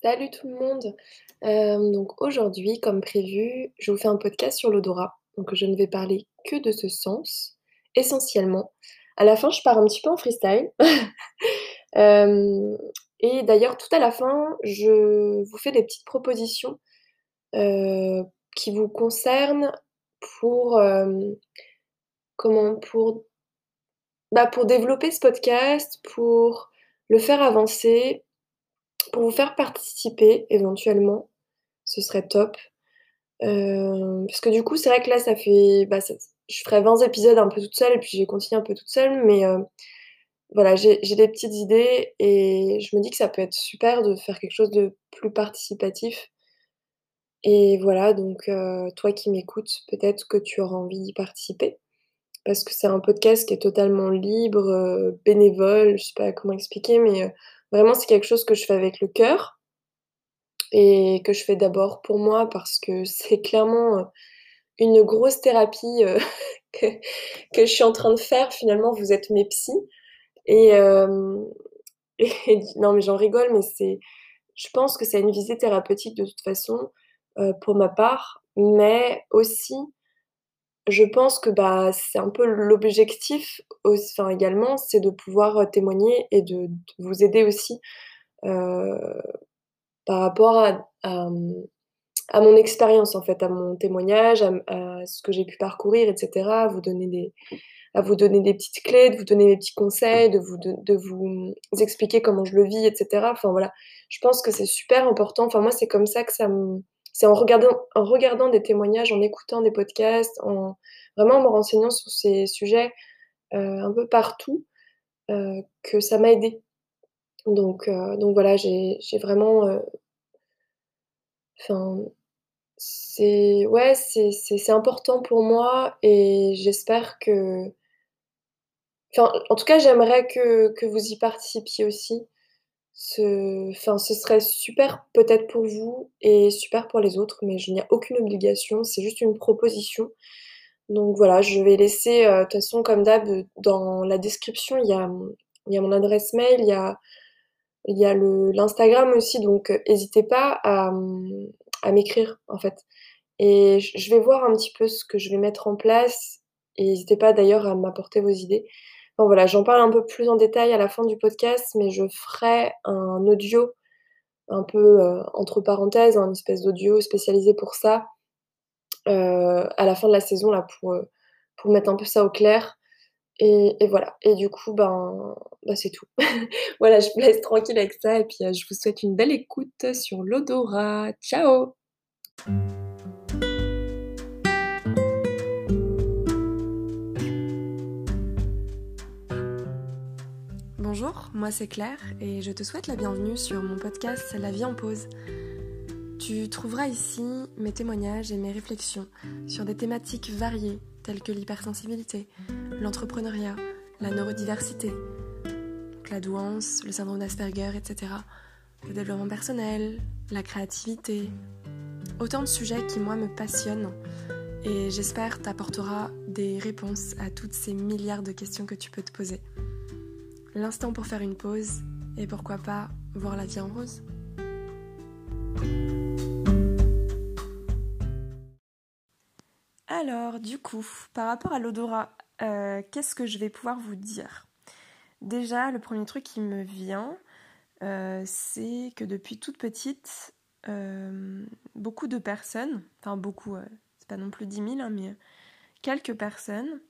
Salut tout le monde. Hem, donc aujourd'hui, comme prévu, je vous fais un podcast sur l'odorat. Donc je ne vais parler que de ce sens, essentiellement. À la fin, je pars un petit peu en freestyle. Hem et d'ailleurs, tout à la fin, je vous fais des petites propositions, heu, qui vous concernent pour, comment? Pour bah, pour développer ce podcast, pour le faire avancer, pour vous faire participer éventuellement, ce serait top. Heu, parce que du coup, c'est vrai que là, ça fait bah, je ferai 20 épisodes un peu toute seule et puis je vais continuer un peu toute seule, mais heu, voilà, j'ai j'ai des petites idées et je me dis que ça peut être super de faire quelque chose de plus participatif et voilà, donc heu, toi qui m'écoutes, peut-être que tu auras envie d'y participer parce que c'est un podcast qui est totalement libre, bénévole, je sais pas comment expliquer, mais vraiment c'est quelque chose que je fais avec le cœur et que je fais d'abord pour moi parce que c'est clairement, heu, une grosse thérapie, heu, que je suis en train de faire. Finalement, vous êtes mes psys et et non, mais j'en rigole, mais c'est je pense que c'est une visée thérapeutique de toute façon, pour ma part, mais aussi je pense que, bah, c'est un peu l'objectif également, c'est de pouvoir, témoigner et de vous aider aussi, par rapport à mon expérience en fait, à mon témoignage, à ce que j'ai pu parcourir et cetera, à vous donner des à vous donner des petites clés, de vous donner des petits conseils, de vous de vous, mmh, expliquer comment je le vis et cetera. Enfin voilà, je pense que c'est super important. Enfin moi, c'est comme ça que ça me c'est en regardant en regardant des témoignages, en écoutant des podcasts, en vraiment en me renseignant sur ces sujets, un peu partout, heu, que ça m'a aidée. Donc heu, donc voilà, j'ai vraiment, enfin, c'est ouais, c'est important pour moi et j'espère que en tout cas, j'aimerais que vous y participiez aussi. Ce serait super peut-être pour vous et super pour les autres, mais je n'y a aucune obligation, c'est juste une proposition. Donc voilà, je vais laisser, heu, de toute façon comme d'hab, dans la description, il y a, mon adresse mail, il y a y l'Instagram aussi, donc heu, hésitez pas à, m'écrire, en fait et je vais voir un petit peu ce que je vais mettre en place et n'hésitez pas d'ailleurs à m'apporter vos idées. Enfin voilà, j'en parle un peu plus en détail à la fin du podcast, mais je ferai un audio un peu, heu, entre parenthèses, un espèce d'audio spécialisé pour ça, à la fin de la saison là pour, heu, pour mettre un peu ça au clair et voilà et du coup, ben, bah, c'est tout. Voilà, je vous laisse tranquille avec ça et puis, heu, je vous souhaite une belle écoute sur l'odorat. Ciao! Bonjour, moi c'est Claire et je te souhaite la bienvenue sur mon podcast La vie en pause. Tu trouveras ici mes témoignages et mes réflexions sur des thématiques variées telles que l'hypersensibilité, l'entrepreneuriat, la neurodiversité, la douance, le syndrome d'Asperger, etc. Le développement personnel, la créativité. Autant de sujets qui moi me passionnent et j'espère t'apportera des réponses à toutes ces milliards de questions que tu peux te poser l'instant pour faire une pause et pourquoi pas voir la vie en rose. Alors, du coup, par rapport à l'odorat, euh, qu'est-ce que je vais pouvoir vous dire? Déjà, le premier truc qui me vient, euh, c'est que depuis toute petite, euh, beaucoup de personnes, enfin beaucoup, c'est pas non plus 10 000, hein, mais quelques personnes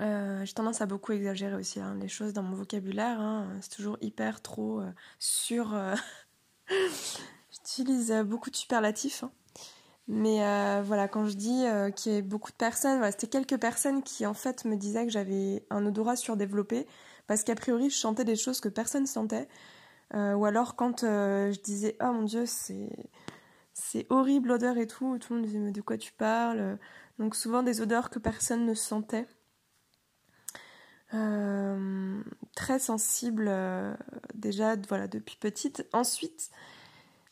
j'ai tendance à beaucoup exagérer aussi hein, les choses dans mon vocabulaire. Hein. c'est toujours hyper trop sur. J'utilise beaucoup de superlatifs. Mais voilà, quand je dis qu'il y a beaucoup de personnes, c'était quelques personnes qui en fait me disaient que j'avais un odorat surdéveloppé parce qu'a priori je chantais des choses que personne sentait. ou alors quand je disais oh mon dieu c'est c'est horrible l'odeur et tout, tout le monde disait mais de quoi tu parles? Donc souvent des odeurs que personne ne sentait. Euh, très sensible euh, déjà voilà depuis petite. Ensuite,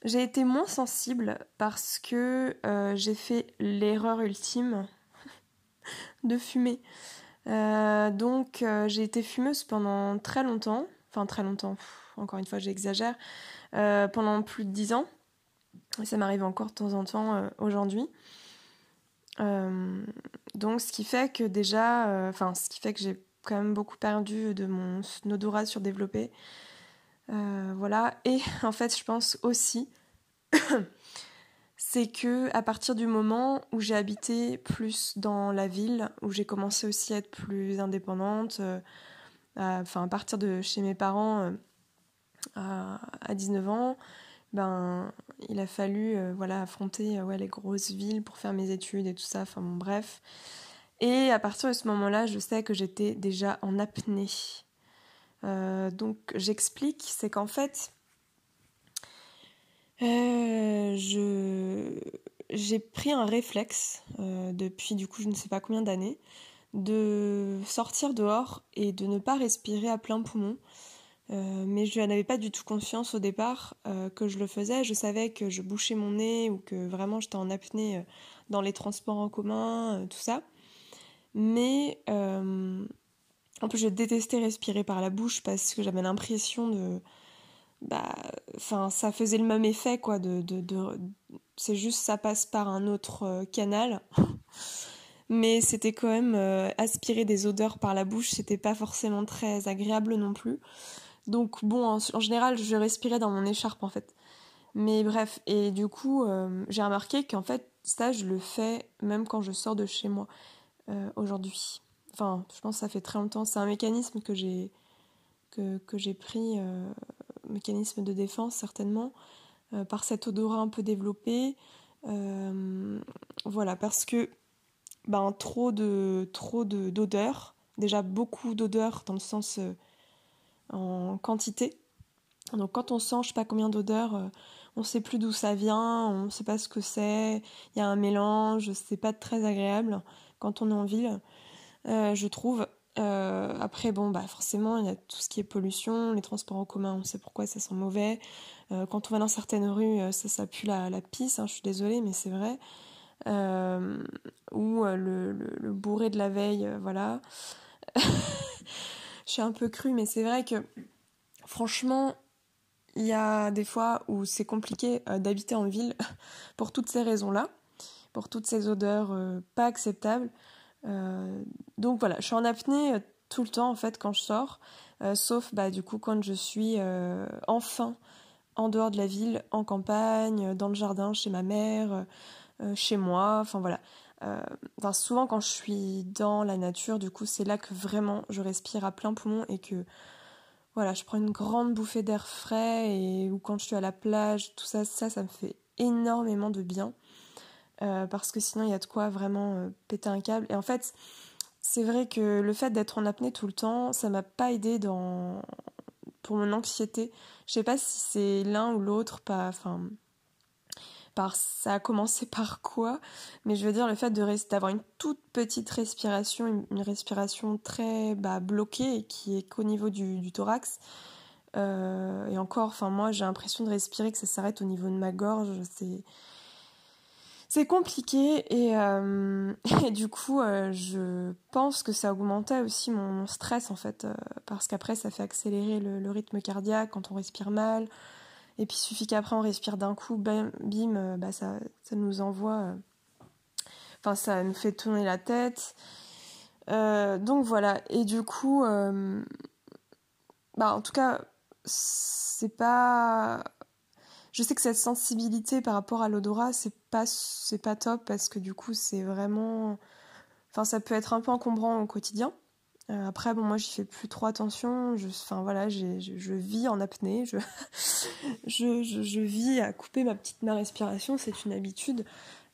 j'ai été moins sensible parce que euh, j'ai fait l'erreur ultime de fumer. donc j'ai été fumeuse pendant très longtemps, enfin très longtemps, encore une fois j'exagère, pendant plus de dix ans. Et ça m'arrive encore de temps en temps aujourd'hui. donc ce qui fait que déjà, enfin ce qui fait que j'ai quand même beaucoup perdu de mon odorat surdéveloppé. Voilà. Et en fait je pense aussi c'est que à partir du moment où j'ai habité plus dans la ville, où j'ai commencé aussi à être plus indépendante, euh, enfin à partir de chez mes parents euh, à, 19 ans, ben il a fallu euh, voilà affronter ouais, les grosses villes pour faire mes études et tout ça, enfin bon bref. Et à partir de ce moment-là, je sais que j'étais déjà en apnée. Donc j'explique, c'est qu'en fait, euh, j'ai pris un réflexe euh, depuis du coup je ne sais pas combien d'années de sortir dehors et de ne pas respirer à plein poumon. Euh, mais je n'avais pas du tout conscience au départ que je le faisais. Je savais que je bouchais mon nez ou que vraiment j'étais en apnée dans les transports en commun, tout ça. Mais en plus, je détestais respirer par la bouche parce que j'avais l'impression de bah enfin ça faisait le même effet quoi c'est juste ça passe par un autre euh, canal. Mais c'était quand même euh, aspirer des odeurs par la bouche c'était pas forcément très agréable non plus. Donc bon en, général je respirais dans mon écharpe en fait. Mais bref et du coup euh, j'ai remarqué qu'en fait ça je le fais même quand je sors de chez moi aujourd'hui enfin je pense que ça fait très longtemps c'est un mécanisme que j'ai que, que j'ai pris mécanisme de défense certainement, euh, par cet odorat un peu développé. Euh, voilà, parce que ben, trop de trop d'odeurs, déjà beaucoup d'odeurs dans le sens euh, en quantité. Donc quand on sent je sais pas combien d'odeurs, on sait plus d'où ça vient, on sait pas ce que c'est, il y a un mélange, c'est pas très agréable quand on est en ville, je trouve. Euh, après, bon, bah forcément, il y a tout ce qui est pollution, les transports en commun, on sait pourquoi ça sent mauvais. Euh, quand on va dans certaines rues, euh, ça, ça pue la, la pisse, hein, je suis désolée, mais c'est vrai. ou le, le, bourré de la veille, voilà. je suis un peu crue, mais c'est vrai que, franchement, il y a des fois où c'est compliqué d'habiter en ville pour toutes ces raisons-là, pour toutes ces odeurs pas acceptables. Euh, donc voilà, je suis en apnée euh, tout le temps en fait quand je sors, euh, sauf bah du coup quand je suis enfin en dehors de la ville, en campagne, dans le jardin, chez ma mère, chez moi, enfin voilà. Souvent quand je suis dans la nature, du coup c'est là que vraiment je respire à plein poumon et que voilà, je prends une grande bouffée d'air frais et ou quand je suis à la plage, tout ça, ça, ça me fait énormément de bien. Euh, parce que sinon il y a de quoi vraiment euh, péter un câble. Et en fait, c'est vrai que le fait d'être en apnée tout le temps, ça m'a pas aidé dans pour mon anxiété. Je sais pas si c'est l'un ou l'autre, pas enfin par ça a commencé par quoi, mais je veux dire le fait de d'avoir une toute petite respiration, une, respiration très bah, bloquée qui est qu'au niveau du, thorax. Euh, et encore, enfin moi j'ai l'impression de respirer que ça s'arrête au niveau de ma gorge. C'est c'est compliqué et, euh, du coup euh, je pense que ça augmentait aussi mon, stress en fait euh, parce qu'après ça fait accélérer le, rythme cardiaque quand on respire mal. Et puis il suffit qu'après on respire d'un coup bim, bah ça, ça nous envoie enfin ça nous fait tourner la tête. Donc voilà. Et du coup bah en tout cas c'est pas je sais que cette sensibilité par rapport à l'odorat, c'est pas, c'est pas top parce que du coup, c'est vraiment. Enfin, ça peut être un peu encombrant au quotidien. Euh, après, bon, moi, j'y fais plus trop attention. Je, enfin, voilà, je, vis en apnée. Je, je, je, vis à couper ma petite ma respiration. C'est une habitude.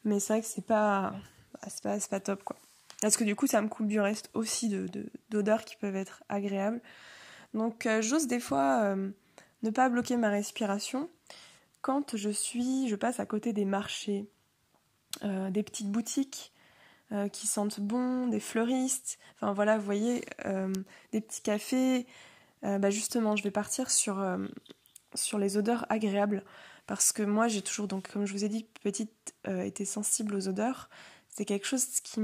Mais c'est vrai que c'est pas, bah, c'est pas, pas top, quoi. Parce que du coup, ça me coupe du reste aussi de, d'odeurs qui peuvent être agréables. Donc, euh, j'ose des fois euh, ne pas bloquer ma respiration quand je suis, je passe à côté des marchés, euh, des petites boutiques euh, qui sentent bon, des fleuristes, enfin voilà, vous voyez, euh, des petits cafés, bah justement, je vais partir sur, sur les odeurs agréables parce que moi j'ai toujours, donc comme je vous ai dit, petite, été sensible aux odeurs. C'est quelque chose qui,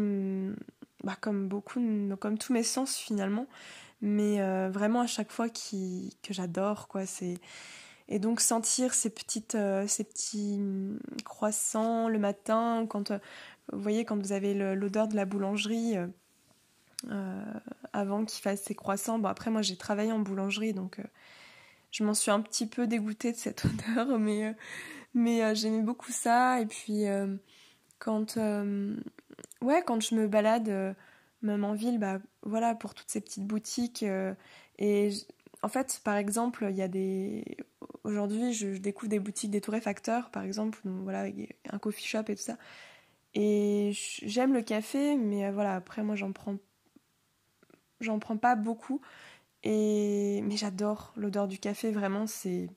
bah, comme beaucoup, comme tous mes sens finalement, mais vraiment à chaque fois qui, que j'adore, quoi. C'est et donc sentir ces petites, ces petits croissants le matin, quand vous voyez quand vous avez l'odeur de la boulangerie. avant qu'il fasse ses croissants. Bon, après, moi, j'ai travaillé en boulangerie, donc je m'en suis un petit peu dégoûtée de cette odeur, mais, mais j'aimais beaucoup ça. Et puis, quand, ouais, quand je me balade même en ville, bah voilà, pour toutes ces petites boutiques. Euh, et en fait, par exemple, il y a des. Aujourd'hui, je, découvre des boutiques des torréfacteurs, par exemple, voilà, un coffee shop et tout ça. Et j'aime le café, mais euh, voilà, après, moi, j'en prends. J'en prends pas beaucoup. Mais j'adore l'odeur du café, vraiment, c'est.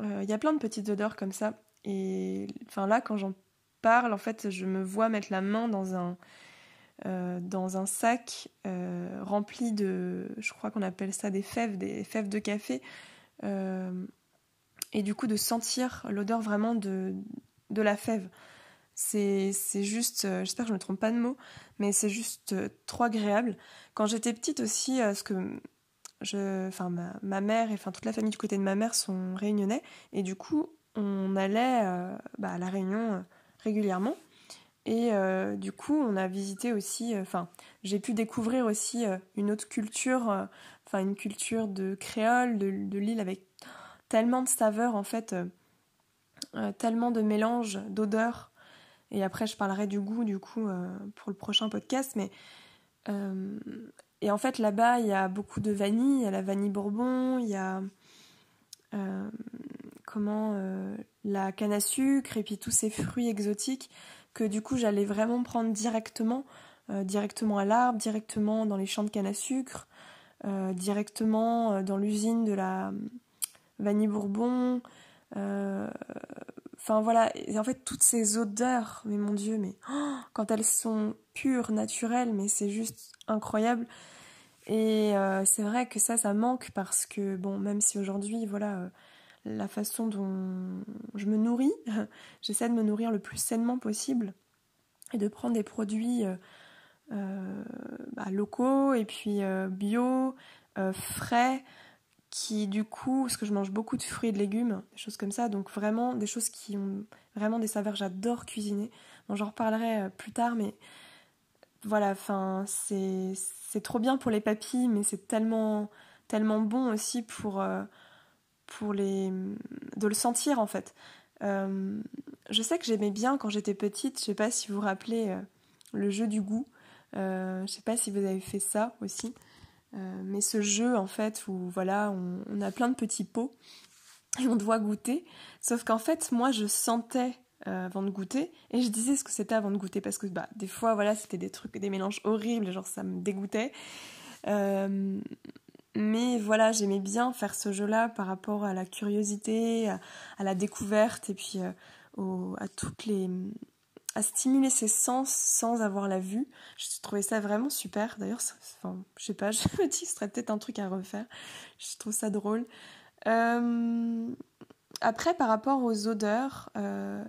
Euh, il y a plein de petites odeurs comme ça. Et enfin là, quand j'en parle, en fait, je me vois mettre la main dans un euh, dans un sac euh, rempli de, je crois qu'on appelle ça des fèves, des fèves de café, euh, et du coup de sentir l'odeur vraiment de, de la fève. C'est juste, j'espère que je ne me trompe pas de mots, mais c'est juste trop agréable. Quand j'étais petite aussi, ce que je, ma, ma, mère et toute la famille du côté de ma mère sont réunionnais, et du coup on allait bah, à la Réunion régulièrement. Et euh, du coup, on a visité aussi, euh, enfin, j'ai pu découvrir aussi euh, une autre culture, enfin, une culture de créole, de, de l'île avec tellement de saveurs en fait, tellement de mélanges, d'odeurs. Et après, je parlerai du goût du coup pour le prochain podcast. Mais et en fait, là-bas, il y a beaucoup de vanille, il y a la vanille bourbon, il y a comment la canne à sucre et puis tous ces fruits exotiques que du coup j'allais vraiment prendre directement, euh, directement à l'arbre, directement dans les champs de canne à sucre, euh, directement euh, dans l'usine de la vanille bourbon. Enfin voilà, en fait toutes ces odeurs, mais mon dieu, mais oh, quand elles sont pures, naturelles, mais c'est juste incroyable. Et c'est vrai que ça, ça manque parce que, bon, même si aujourd'hui, voilà, la façon dont je me nourris. J'essaie de me nourrir le plus sainement possible et de prendre des produits euh, euh, bah, locaux et puis euh, bio, frais, qui du coup, parce que je mange beaucoup de fruits et de légumes, des choses comme ça, donc vraiment des choses qui ont vraiment des saveurs, j'adore cuisiner. Bon, j'en reparlerai plus tard, mais voilà, enfin, c'est trop bien pour les papilles, mais c'est tellement, tellement bon aussi pour les de le sentir en fait. Euh, je sais que j'aimais bien quand j'étais petite, je sais pas si vous vous rappelez euh, le jeu du goût. Euh, je sais pas si vous avez fait ça aussi. mais ce jeu en fait où voilà on, a plein de petits pots et on doit goûter. Sauf qu'en fait moi je sentais avant de goûter et je disais ce que c'était avant de goûter parce que bah des fois voilà c'était des trucs des mélanges horribles genre ça me dégoûtait mais voilà, j'aimais bien faire ce jeu-là par rapport à la curiosité, à, la découverte et puis euh, à toutes les à stimuler ses sens sans avoir la vue. Je trouvais ça vraiment super. D'ailleurs, enfin, je sais pas, je me dis ce serait peut-être un truc à refaire. Je trouve ça drôle. Euh, après, par rapport aux odeurs, euh,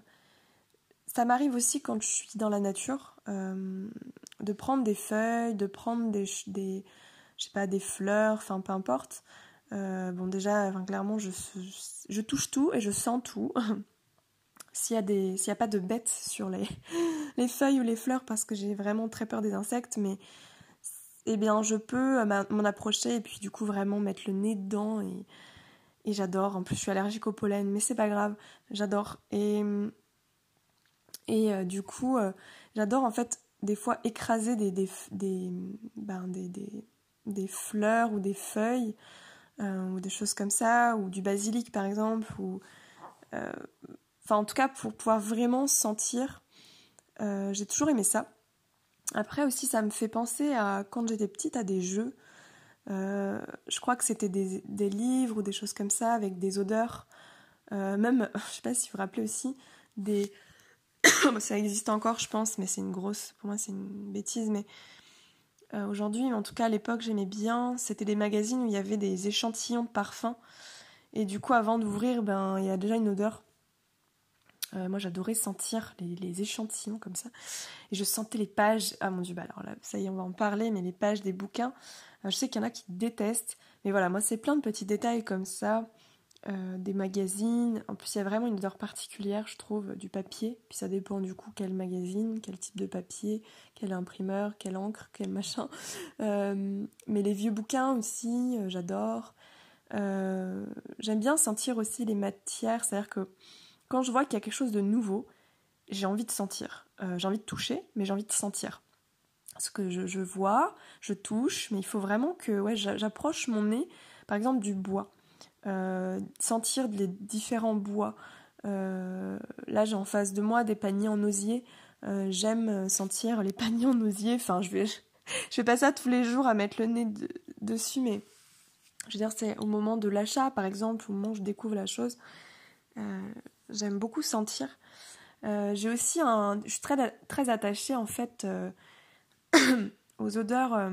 ça m'arrive aussi quand je suis dans la nature de prendre des feuilles, de prendre des je sais pas, des fleurs, enfin peu importe. Euh, bon déjà, clairement, je, je, touche tout et je sens tout. s'il y a a pas de bêtes sur les, les feuilles ou les fleurs, parce que j'ai vraiment très peur des insectes, mais eh bien, je peux euh, m'en approcher et puis du coup vraiment mettre le nez dedans et, et j'adore. En plus, je suis allergique au pollen, mais c'est pas grave, j'adore. Et et euh, du coup, j'adore en fait des fois écraser des, ben, des, des des fleurs ou des feuilles euh, ou des choses comme ça, ou du basilic par exemple, ou euh, enfin en tout cas pour pouvoir vraiment sentir. Euh, j'ai toujours aimé ça. Après aussi ça me fait penser à quand j'étais petite à des jeux. je crois que c'était des, des, livres ou des choses comme ça avec des odeurs. même, je sais pas si vous vous rappelez aussi, des... ça existe encore je pense, mais c'est une grosse... Pour moi c'est une bêtise, mais euh, aujourd'hui, en tout cas à l'époque j'aimais bien, c'était des magazines où il y avait des échantillons de parfums. Et du coup avant d'ouvrir, ben il y a déjà une odeur. Euh, moi j'adorais sentir les, échantillons comme ça. Et je sentais les pages. Ah mon dieu, bah alors là, ça y est, on va en parler, mais les pages des bouquins. je sais qu'il y en a qui détestent, mais voilà, moi c'est plein de petits détails comme ça. Euh, des magazines. En plus, il y a vraiment une odeur particulière, je trouve, du papier. Puis ça dépend du coup quel magazine, quel type de papier, quel imprimeur, quelle encre, quel machin. Euh, mais les vieux bouquins aussi, euh, j'adore. J'aime bien sentir aussi les matières, c'est-à-dire que quand je vois qu'il y a quelque chose de nouveau, j'ai envie de sentir. j'ai envie de toucher, mais j'ai envie de sentir. Parce que je, je, vois, je touche, mais il faut vraiment que ouais, j'approche mon nez, par exemple, du bois. Euh, sentir les différents bois. Euh, là, j'ai en face de moi des paniers en osier. Euh, j'aime sentir les paniers en osier. Enfin, je vais, je fais pas ça tous les jours à mettre le nez dessus, mais je veux c'est au moment de l'achat, par exemple, au moment où je découvre la chose. j'aime beaucoup sentir. j'ai aussi un, je suis très très attachée en fait aux odeurs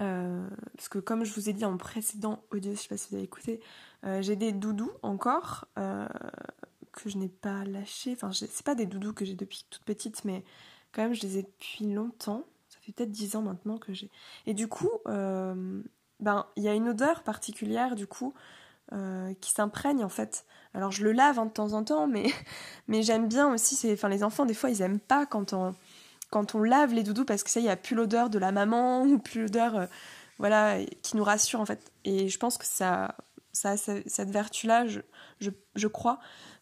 euh, parce que comme je vous ai dit en précédent audio, je sais pas si vous avez écouté, euh, j'ai des doudous encore euh, que je n'ai pas lâchés. Enfin, c'est pas des doudous que j'ai depuis toute petite, mais quand même je les ai depuis longtemps. Ça fait peut-être 10 ans maintenant que j'ai. Et du coup, ben il y a une odeur particulière du coup qui s'imprègne en fait. Alors je le lave hein, de temps en temps, mais mais j'aime bien aussi. Enfin les enfants des fois ils aiment pas quand on quand on lave les doudous parce que ça, il n'y a plus l'odeur de la maman ou plus l'odeur euh, voilà, qui nous rassure en fait. Et je pense que ça, ça cette vertu-là, je, je, crois.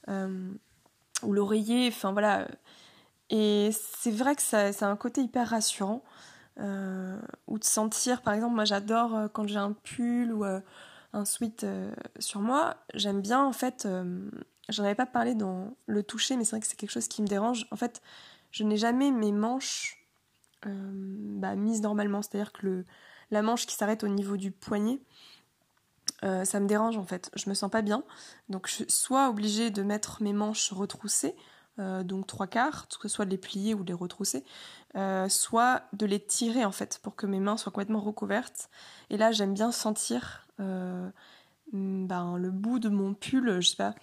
Euh, ou l'oreiller, enfin voilà. Et c'est vrai que ça, ça, a un côté hyper rassurant. Euh, ou de sentir, par exemple, moi j'adore quand j'ai un pull ou un sweat sur moi, j'aime bien en fait, j'en avais pas parlé dans le toucher, mais c'est vrai que c'est quelque chose qui me dérange. En fait, je n'ai jamais mes manches euh, bah, mises normalement, c'est-à-dire que la manche qui s'arrête au niveau du poignet, euh, ça me dérange en fait, je me sens pas bien. Donc je suis soit obligée de mettre mes manches retroussées, euh, donc trois quarts, que ce soit de les plier ou de les retrousser, soit de les tirer en fait pour que mes mains soient complètement recouvertes. Et là j'aime bien sentir ben, le bout de mon pull, je sais pas,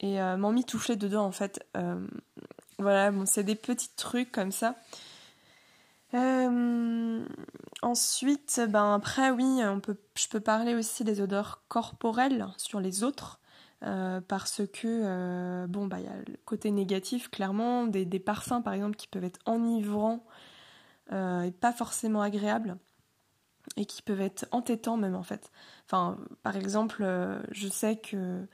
et m'en toucher dedans en fait. Voilà, bon, c'est des petits trucs comme ça. Euh, ensuite, ben après, oui, on peut, je peux parler aussi des odeurs corporelles sur les autres. Euh, parce que, euh, bon, bah, il y a le côté négatif, clairement, des, des, parfums, par exemple, qui peuvent être enivrants et pas forcément agréables, et qui peuvent être entêtants même, en fait. Enfin, par exemple, je sais que,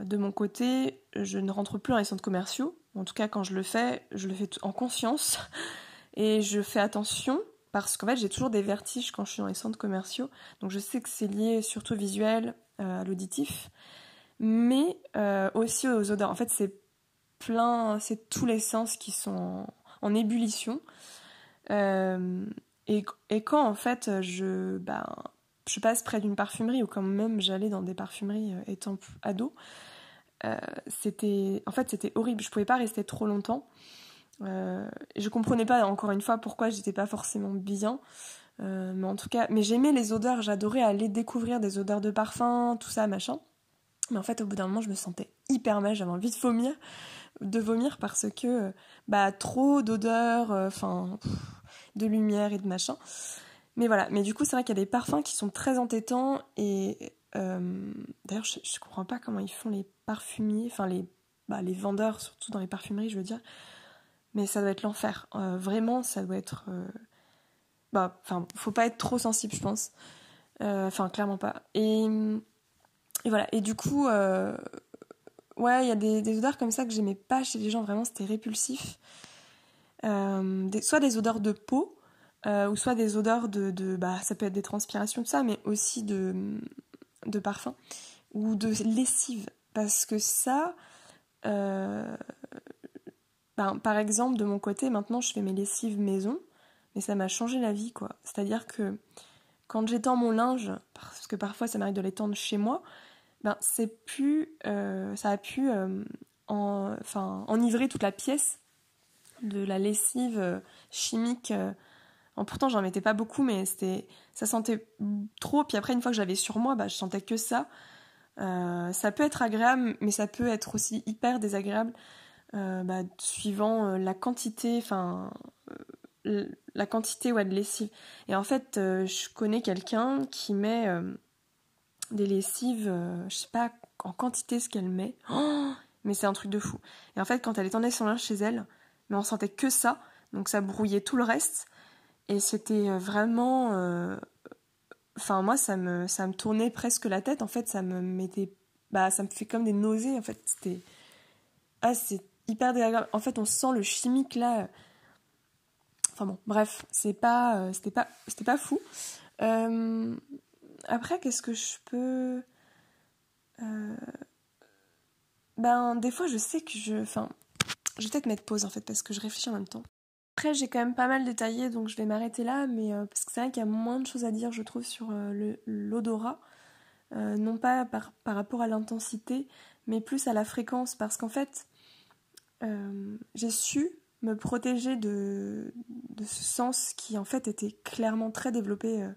de mon côté, je ne rentre plus dans les centres commerciaux, en tout cas, quand je le fais, je le fais en conscience et je fais attention parce qu'en fait, j'ai toujours des vertiges quand je suis dans les centres commerciaux. Donc, je sais que c'est lié surtout visuel, euh, à l'auditif, mais euh, aussi aux odeurs. En fait, c'est plein, c'est tous les sens qui sont en, ébullition. Euh, et, quand en fait ben, je passe près d'une parfumerie ou quand même j'allais dans des parfumeries étant ado, euh, c'était en fait c'était horrible. Je pouvais pas rester trop longtemps. Euh, je comprenais pas encore une fois pourquoi j'étais pas forcément bien. Euh, mais en tout cas mais j'aimais les odeurs. J'adorais aller découvrir des odeurs de parfum tout ça machin. Mais en fait au bout d'un moment je me sentais hyper mal. J'avais envie de vomir de vomir parce que bah trop d'odeurs enfin de lumière et de machin. Mais voilà. Mais du coup c'est vrai qu'il y a des parfums qui sont très entêtants et euh, d'ailleurs, je, je, comprends pas comment ils font les parfumiers, enfin les, bah, les vendeurs, surtout dans les parfumeries, je veux dire. Mais ça doit être l'enfer. Euh, vraiment, ça doit être. Euh, bah, enfin, faut pas être trop sensible, je pense. Enfin, clairement pas. Et, voilà. Et du coup, ouais, il y a des, des, odeurs comme ça que j'aimais pas chez les gens. Vraiment, c'était répulsif. Soit des odeurs de peau, ou soit des odeurs de, de, bah ça peut être des transpirations tout ça mais aussi de de parfum ou de lessive. Parce que ça, euh, ben, par exemple, de mon côté, maintenant je fais mes lessives maison, mais ça m'a changé la vie, quoi. C'est-à-dire que quand j'étends mon linge, parce que parfois ça m'arrive de l'étendre chez moi, ben c'est plus, euh, ça a pu euh, en, enfin, enivrer toute la pièce de la lessive chimique pourtant, j'en mettais pas beaucoup, mais c'était, ça sentait trop. Puis après, une fois que j'avais sur moi, bah, je sentais que ça. Euh, ça peut être agréable, mais ça peut être aussi hyper désagréable, euh, bah, suivant euh, la quantité, enfin, la quantité de lessive. Et en fait, je connais quelqu'un qui met des lessives, je sais pas en quantité ce qu'elle met. Oh mais c'est un truc de fou. Et en fait, quand elle étendait son linge chez elle, mais on sentait que ça, donc ça brouillait tout le reste. Et c'était vraiment. Euh, enfin, moi, ça me, ça me tournait presque la tête. En fait, ça me mettait. Bah, ça me fait comme des nausées. En fait, c'était. Ah, c'est hyper désagréable. En fait, on sent le chimique là. Enfin bon, bref, c'est pas, euh, c'était pas, c'était pas fou. Euh, après, qu'est-ce que je peux. Ben, des fois, je sais que je. Enfin, je vais peut-être mettre pause en fait, parce que je réfléchis en même temps. Après, j'ai quand même pas mal détaillé, donc je vais m'arrêter là, mais euh, parce que c'est vrai qu'il y a moins de choses à dire, je trouve, sur euh, l'odorat. Euh, non pas par, par rapport à l'intensité, mais plus à la fréquence, parce qu'en fait, j'ai su me protéger de, de, ce sens qui en fait était clairement très développé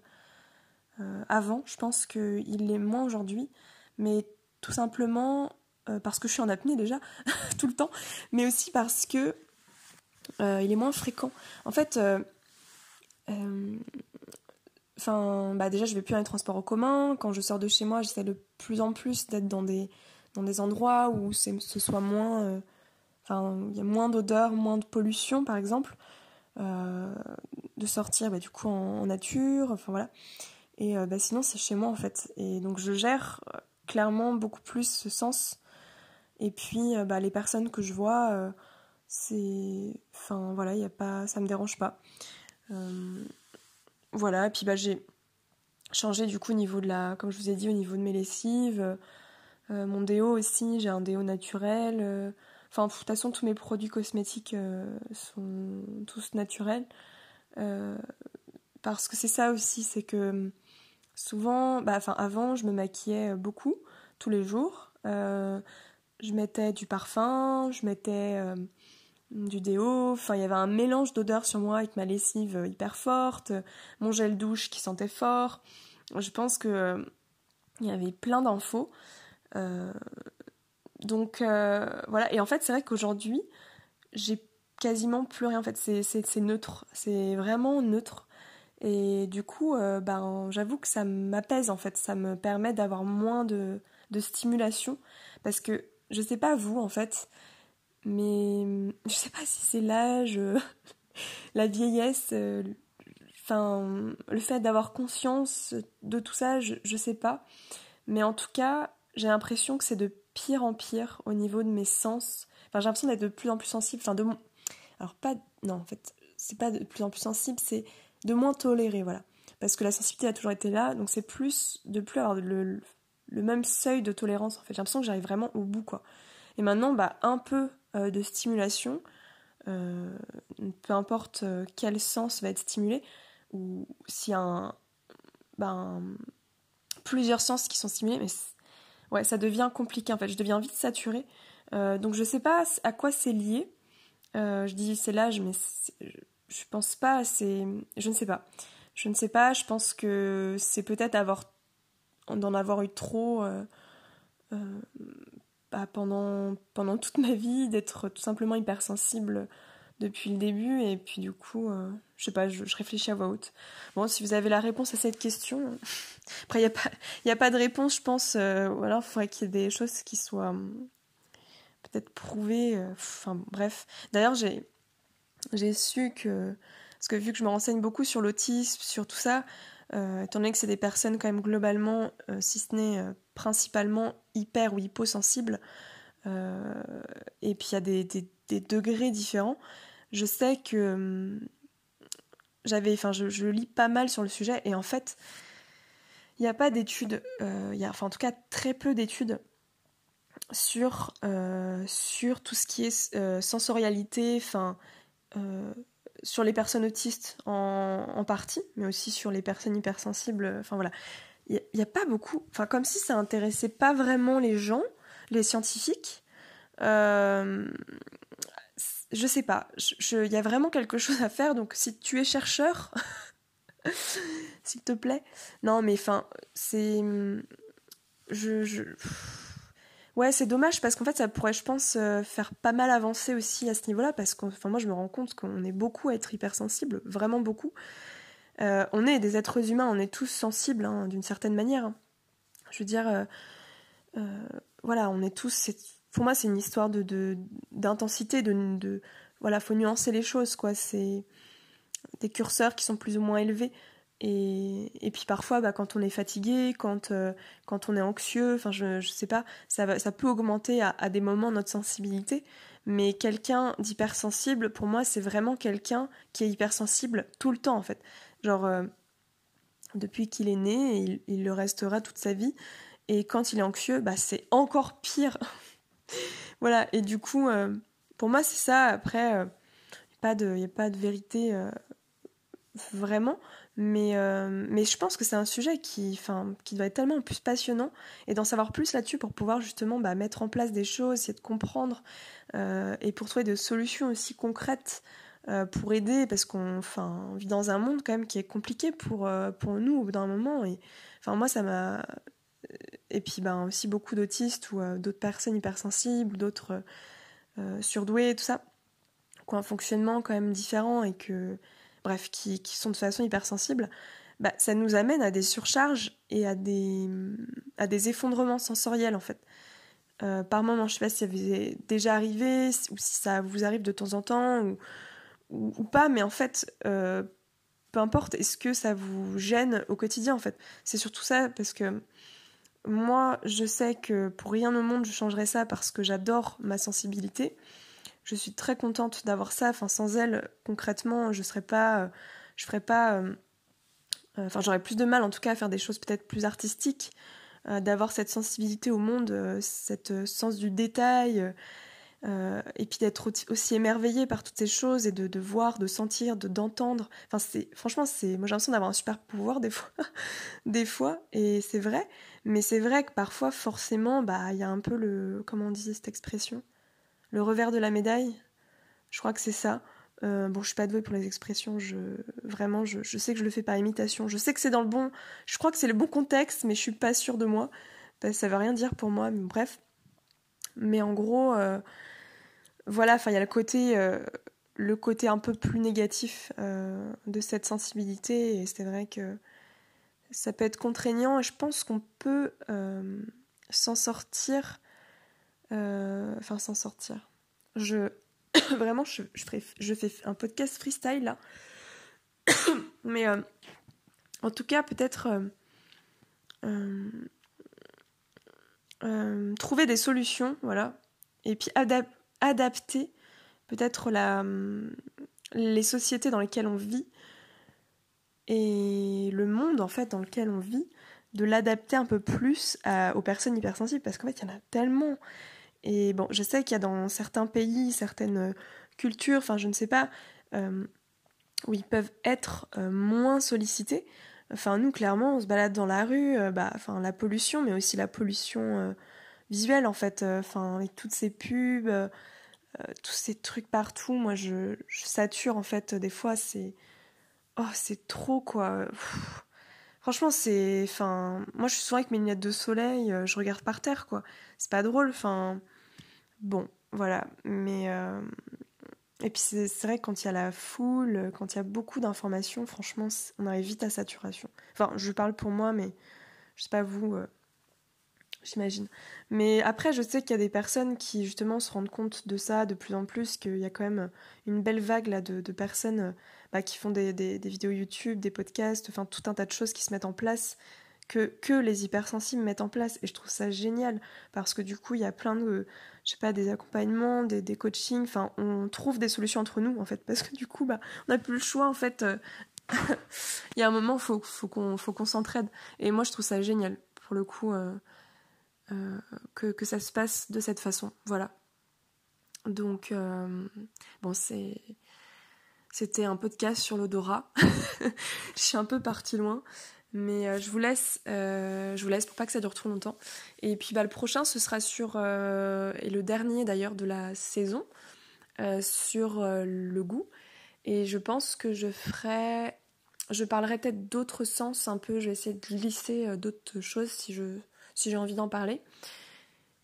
avant. Je pense qu'il l'est moins aujourd'hui, mais tout simplement parce que je suis en apnée déjà tout le temps, mais aussi parce que il est moins fréquent. En fait, euh, euh, enfin, bah déjà, je vais plus dans les transports en commun. Quand je sors de chez moi, j'essaie de plus en plus d'être dans des, dans des endroits où ce soit moins. Enfin, il y a moins d'odeur, moins de pollution, par exemple. de sortir bah, du coup en, nature, enfin voilà. Et bah, sinon, c'est chez moi en fait. Et donc, je gère clairement beaucoup plus ce sens. Et puis, bah, les personnes que je vois c'est enfin voilà il y a pas ça me dérange pas. Euh, voilà et puis bah j'ai changé du coup au niveau de la comme je vous ai dit au niveau de mes lessives. Euh, mon déo aussi j'ai un déo naturel. Euh, enfin de toute façon tous mes produits cosmétiques sont tous naturels. Parce que c'est ça aussi c'est que souvent bah enfin avant je me maquillais beaucoup tous les jours. Je mettais du parfum je mettais du déo, enfin il y avait un mélange d'odeurs sur moi avec ma lessive euh, hyper forte, mon gel douche qui sentait fort. Je pense que euh, il y avait plein d'infos. Euh, donc voilà, et en fait c'est vrai qu'aujourd'hui j'ai quasiment plus rien en fait, c'est neutre, c'est vraiment neutre. Et du coup, ben, j'avoue que ça m'apaise en fait, ça me permet d'avoir moins de, de stimulation. Parce que je sais pas vous en fait, mais hum, je sais pas si c'est l'âge, euh, la vieillesse, euh, enfin le fait d'avoir conscience de tout ça, je, je sais pas. Mais en tout cas, j'ai l'impression que c'est de pire en pire au niveau de mes sens. Enfin, j'ai l'impression d'être de plus en plus sensible. Enfin, de alors pas non en fait, c'est pas de plus en plus sensible, c'est de moins tolérer, voilà. Parce que la sensibilité a toujours été là, donc c'est plus de plus avoir le, le même seuil de tolérance en fait. J'ai l'impression que j'arrive vraiment au bout quoi. Et maintenant, bah un peu de stimulation, euh, peu importe euh, quel sens va être stimulé, ou s'il y a un, ben, plusieurs sens qui sont stimulés, mais ouais, ça devient compliqué en fait, je deviens vite saturée. donc je sais pas à quoi c'est lié. je dis c'est l'âge, mais je pense pas, c'est. Je ne sais pas. Je ne sais pas, je pense que c'est peut-être avoir d'en avoir eu trop pendant, toute ma vie, d'être tout simplement hypersensible depuis le début. Et puis du coup, euh, je sais pas, je, réfléchis à voix haute. Bon, si vous avez la réponse à cette question, après, il n'y a, pas, a pas de réponse, je pense. Euh, ou alors, il faudrait qu'il y ait des choses qui soient hum, peut-être prouvées. Euh, enfin, bref. D'ailleurs, j'ai, j'ai su que. Parce que vu que je me renseigne beaucoup sur l'autisme, sur tout ça, euh, étant donné que c'est des personnes quand même globalement, euh, si ce n'est euh, principalement hyper ou hyposensibles, et puis il y a des, degrés différents, je sais que hum, j'avais, enfin je, lis pas mal sur le sujet, et en fait, il n'y a pas d'études, il y enfin en tout cas très peu d'études sur, sur tout ce qui est sensorialité, enfin sur les personnes autistes en, partie, mais aussi sur les personnes hypersensibles. Enfin voilà, il n'y a, pas beaucoup. Enfin, comme si ça intéressait pas vraiment les gens, les scientifiques. Euh, je sais pas. Il y a vraiment quelque chose à faire. Donc, si tu es chercheur, s'il te plaît. Non, mais enfin, c'est. Je. Ouais, c'est dommage parce qu'en fait, ça pourrait, je pense, euh, faire pas mal avancer aussi à ce niveau-là parce que moi, je me rends compte qu'on est beaucoup à être hypersensible, vraiment beaucoup. Euh, on est des êtres humains, on est tous sensibles hein, d'une certaine manière. Hein. Je veux dire, euh, voilà, on est tous. Pour moi, c'est une histoire de d'intensité, de, de, voilà, faut nuancer les choses, quoi. C'est des curseurs qui sont plus ou moins élevés. Et, puis parfois, bah, quand on est fatigué, quand, euh, quand on est anxieux, enfin je, je sais pas, ça, peut augmenter à, des moments notre sensibilité. Mais quelqu'un d'hypersensible, pour moi, c'est vraiment quelqu'un qui est hypersensible tout le temps en fait. Genre, euh, depuis qu'il est né, il, le restera toute sa vie. Et quand il est anxieux, bah, c'est encore pire. voilà, et du coup, euh, pour moi, c'est ça. Après, il n'y a, pas de vérité vraiment. Mais, euh, mais je pense que c'est un sujet qui, enfin, qui doit être tellement plus passionnant et d'en savoir plus là-dessus pour pouvoir justement bah, mettre en place des choses, essayer de comprendre euh, et pour trouver des solutions aussi concrètes euh, pour aider parce qu'on enfin, vit dans un monde quand même qui est compliqué pour, pour nous au bout d'un moment. Et, enfin, moi, ça m'a. Et puis ben, aussi beaucoup d'autistes ou d'autres personnes hypersensibles, d'autres surdoués, tout ça, qui ont un fonctionnement quand même différent et que bref, qui, sont de façon hypersensible, bah, ça nous amène à des surcharges et à des, à des effondrements sensoriels en fait. Euh, par moment, je sais pas si ça vous est déjà arrivé ou si ça vous arrive de temps en temps ou, ou, pas, mais en fait, euh, peu importe, est-ce que ça vous gêne au quotidien en fait? C'est surtout ça parce que moi, je sais que pour rien au monde je changerais ça parce que j'adore ma sensibilité je suis très contente d'avoir ça. Enfin, sans elle, concrètement, je serais pas, euh, je ferais pas, euh, euh, enfin, j'aurais plus de mal, en tout cas, à faire des choses peut-être plus artistiques, d'avoir cette sensibilité au monde, cette sens du détail, et puis d'être aussi émerveillée par toutes ces choses et de, voir, de sentir, de d'entendre. Enfin, c'est franchement, c'est, moi j'ai l'impression d'avoir un super pouvoir des fois, des fois, et c'est vrai. Mais c'est vrai que parfois, forcément, bah, il y a un peu le, comment on dit cette expression? Le revers de la médaille, je crois que c'est ça. Euh, bon, je suis pas douée pour les expressions, vraiment, je, sais que je le fais par imitation. Je sais que c'est dans le bon, je crois que c'est le bon contexte, mais je suis pas sûre de moi. Ça ça veut rien dire pour moi, bref. Mais en gros, euh, voilà, il y a le côté, euh, le côté un peu plus négatif de cette sensibilité, et c'est vrai que ça peut être contraignant, et je pense qu'on peut s'en sortir enfin, s'en sortir. Je. Vraiment, je fais un podcast freestyle là. Mais euh, en tout cas, peut-être. Euh, trouver des solutions, voilà. Et puis adapter peut-être la, les sociétés dans lesquelles on vit et le monde en fait dans lequel on vit, de l'adapter un peu plus aux personnes hypersensibles parce qu'en fait il y en a tellement et bon, je sais qu'il y a dans certains pays, certaines euh, cultures, enfin je ne sais pas, euh, où ils peuvent être euh, moins sollicités. Enfin nous, clairement, on se balade dans la rue, bah, enfin la pollution, mais aussi la pollution visuelle en fait, enfin avec toutes ces pubs, tous ces trucs partout, moi je, sature en fait des fois, c'est... Oh, c'est trop quoi. Franchement, c'est. Enfin, moi, je suis souvent avec mes lunettes de soleil, je regarde par terre, quoi. C'est pas drôle. Enfin, Bon, voilà. Mais. Euh, et puis c'est vrai quand il y a la foule, quand il y a beaucoup d'informations, franchement, on arrive vite à saturation. Enfin, je parle pour moi, mais je sais pas vous, euh, j'imagine. Mais après, je sais qu'il y a des personnes qui justement se rendent compte de ça de plus en plus, qu'il y a quand même une belle vague là de, personnes bah, qui font des, des, vidéos YouTube, des podcasts, enfin tout un tas de choses qui se mettent en place que, les hypersensibles mettent en place. Et je trouve ça génial parce que du coup, il y a plein de, je sais pas, des accompagnements, des, des coachings, enfin, on trouve des solutions entre nous en fait parce que du coup, bah, on n'a plus le choix en fait. Euh, il y a un moment, faut, faut qu'on faut qu'on s'entraide. Et moi, je trouve ça génial pour le coup euh, euh, que, que ça se passe de cette façon. Voilà. Donc, bon, c'est. C'était un podcast sur l'odorat. je suis un peu partie loin. Mais euh, je vous laisse, euh, je vous laisse pour pas que ça dure trop longtemps. Et puis bah, le prochain, ce sera sur, euh, et le dernier d'ailleurs de la saison, sur le goût. Et je pense que je ferai, je parlerai peut-être d'autres sens un peu, je vais essayer de glisser d'autres choses si je si j'ai envie d'en parler.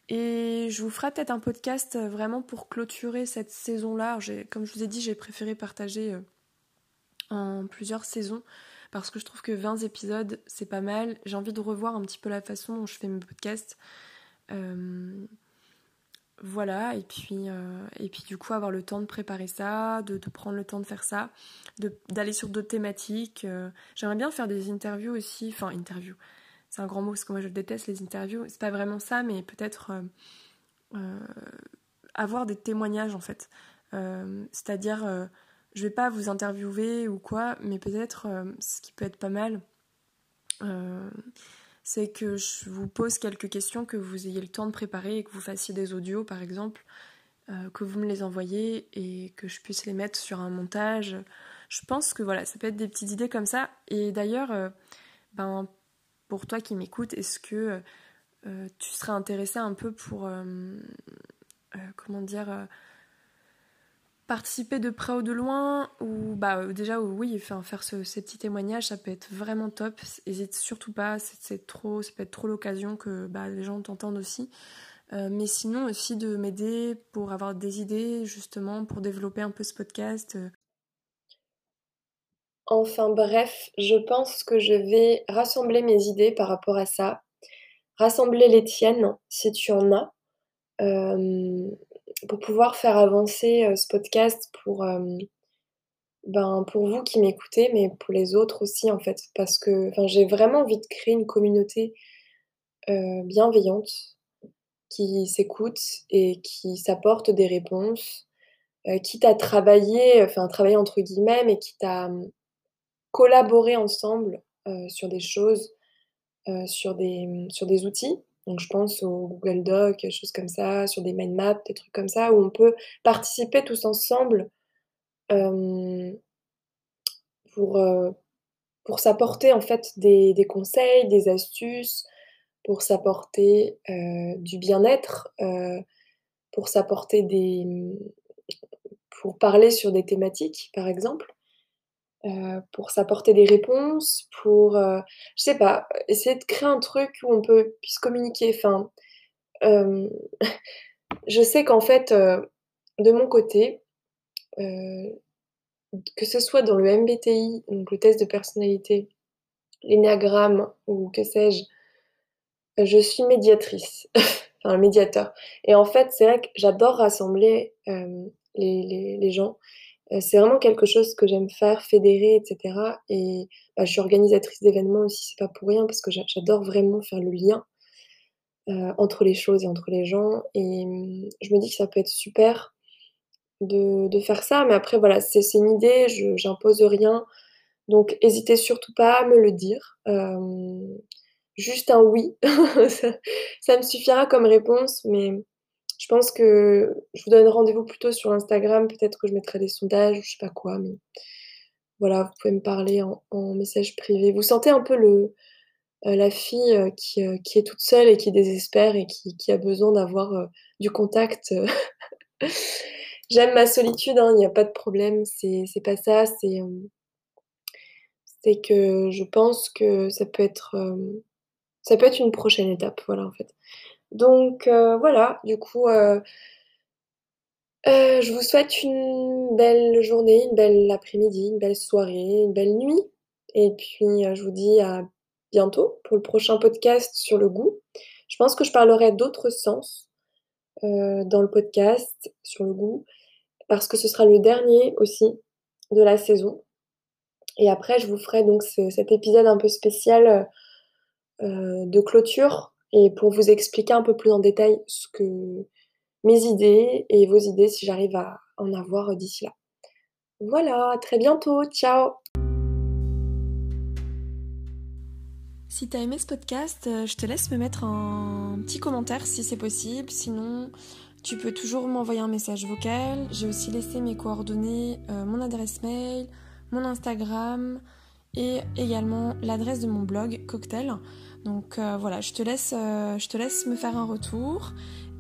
Et je vous ferai peut-être un podcast vraiment pour clôturer cette saison-là. Comme je vous ai dit, j'ai préféré partager en plusieurs saisons parce que je trouve que 20 épisodes, c'est pas mal. J'ai envie de revoir un petit peu la façon dont je fais mes podcasts. Euh, voilà, et puis, euh, et puis du coup avoir le temps de préparer ça, de, prendre le temps de faire ça, d'aller sur d'autres thématiques. Euh. J'aimerais bien faire des interviews aussi, enfin interviews, c'est un grand mot parce que moi je déteste les interviews, c'est pas vraiment ça, mais peut-être avoir des témoignages en fait. C'est-à-dire je vais pas vous interviewer ou quoi, mais peut-être euh, ce qui peut être pas mal, euh, c'est que je vous pose quelques questions, que vous ayez le temps de préparer et que vous fassiez des audios par exemple, euh, que vous me les envoyez et que je puisse les mettre sur un montage. Je pense que voilà, ça peut être des petites idées comme ça. Et d'ailleurs, ben, pour toi qui m'écoutes, est-ce que tu serais intéressé un peu pour, comment dire, participer de près ou de loin ou bah euh, déjà oui enfin faire ce, ces petits témoignages ça peut être vraiment top. Hésite surtout pas c'est trop ça peut être trop l'occasion que bah, les gens t'entendent aussi. Euh, mais sinon aussi de m'aider pour avoir des idées justement pour développer un peu ce podcast euh. enfin bref je pense que je vais rassembler mes idées par rapport à ça. Rassembler les tiennes si tu en as pour pouvoir faire avancer euh, ce podcast pour, euh, ben, pour vous qui m'écoutez, mais pour les autres aussi, en fait. Parce que j'ai vraiment envie de créer une communauté euh, bienveillante qui s'écoute et qui s'apporte des réponses, quitte à travailler, enfin travailler entre guillemets, mais quitte à collaborer ensemble sur des choses, sur, des, sur des outils. Donc je pense au Google Doc, des choses comme ça, sur des mind maps, des trucs comme ça, où on peut participer tous ensemble pour, pour s'apporter en fait des, conseils, des astuces, pour s'apporter du bien-être, pour s'apporter des pour parler sur des thématiques, par exemple. Euh, pour s'apporter des réponses, pour, euh, je sais pas, essayer de créer un truc où on peut puisse communiquer. Enfin, je sais qu'en fait, euh, de mon côté, que ce soit dans le MBTI, donc le test de personnalité, l'énéagramme ou que sais-je, je suis médiatrice, enfin médiateur. Et en fait, c'est vrai que j'adore rassembler les, gens euh, c'est vraiment quelque chose que j'aime faire, fédérer, etc. Et bah, je suis organisatrice d'événements aussi, c'est pas pour rien, parce que j'adore vraiment faire le lien euh, entre les choses et entre les gens. Et mmh, je me dis que ça peut être super de, faire ça. Mais après, voilà, c'est une idée, j'impose rien. Donc, n'hésitez surtout pas à me le dire. juste un oui, ça, me suffira comme réponse, mais je pense que je vous donne rendez-vous plutôt sur Instagram. Peut-être que je mettrai des sondages ou je sais pas quoi. Mais voilà, vous pouvez me parler en, message privé. Vous sentez un peu le, euh, la fille euh, qui, euh, qui, est toute seule et qui désespère et qui, qui a besoin d'avoir du contact. J'aime ma solitude, hein, il n'y a pas de problème. C'est pas ça. C'est c'est que je pense que ça peut être ça peut être une prochaine étape. Voilà, en fait. Donc euh, voilà, du coup, euh, euh, je vous souhaite une belle journée, une belle après-midi, une belle soirée, une belle nuit et puis, je vous dis à bientôt pour le prochain podcast sur le goût. Je pense que je parlerai d'autres sens, dans le podcast sur le goût parce que ce sera le dernier aussi de la saison et après je vous ferai donc cet épisode un peu spécial, de clôture et pour vous expliquer un peu plus en détail ce que mes idées et vos idées si j'arrive à en avoir d'ici là. Voilà, à très bientôt, ciao Si t'as aimé ce podcast, euh, je te laisse me mettre un petit commentaire si c'est possible. Sinon, tu peux toujours m'envoyer un message vocal. J'ai aussi laissé mes coordonnées, euh, mon adresse mail, mon Instagram et également l'adresse de mon blog Cocktail. Donc euh, voilà, je te, laisse, euh, je te laisse me faire un retour.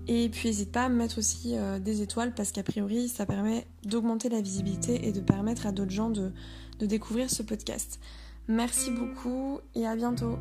Et puis n'hésite pas à me mettre aussi euh, des étoiles parce qu'a priori ça permet d'augmenter la visibilité et de permettre à d'autres gens de découvrir ce podcast. Merci beaucoup et à bientôt.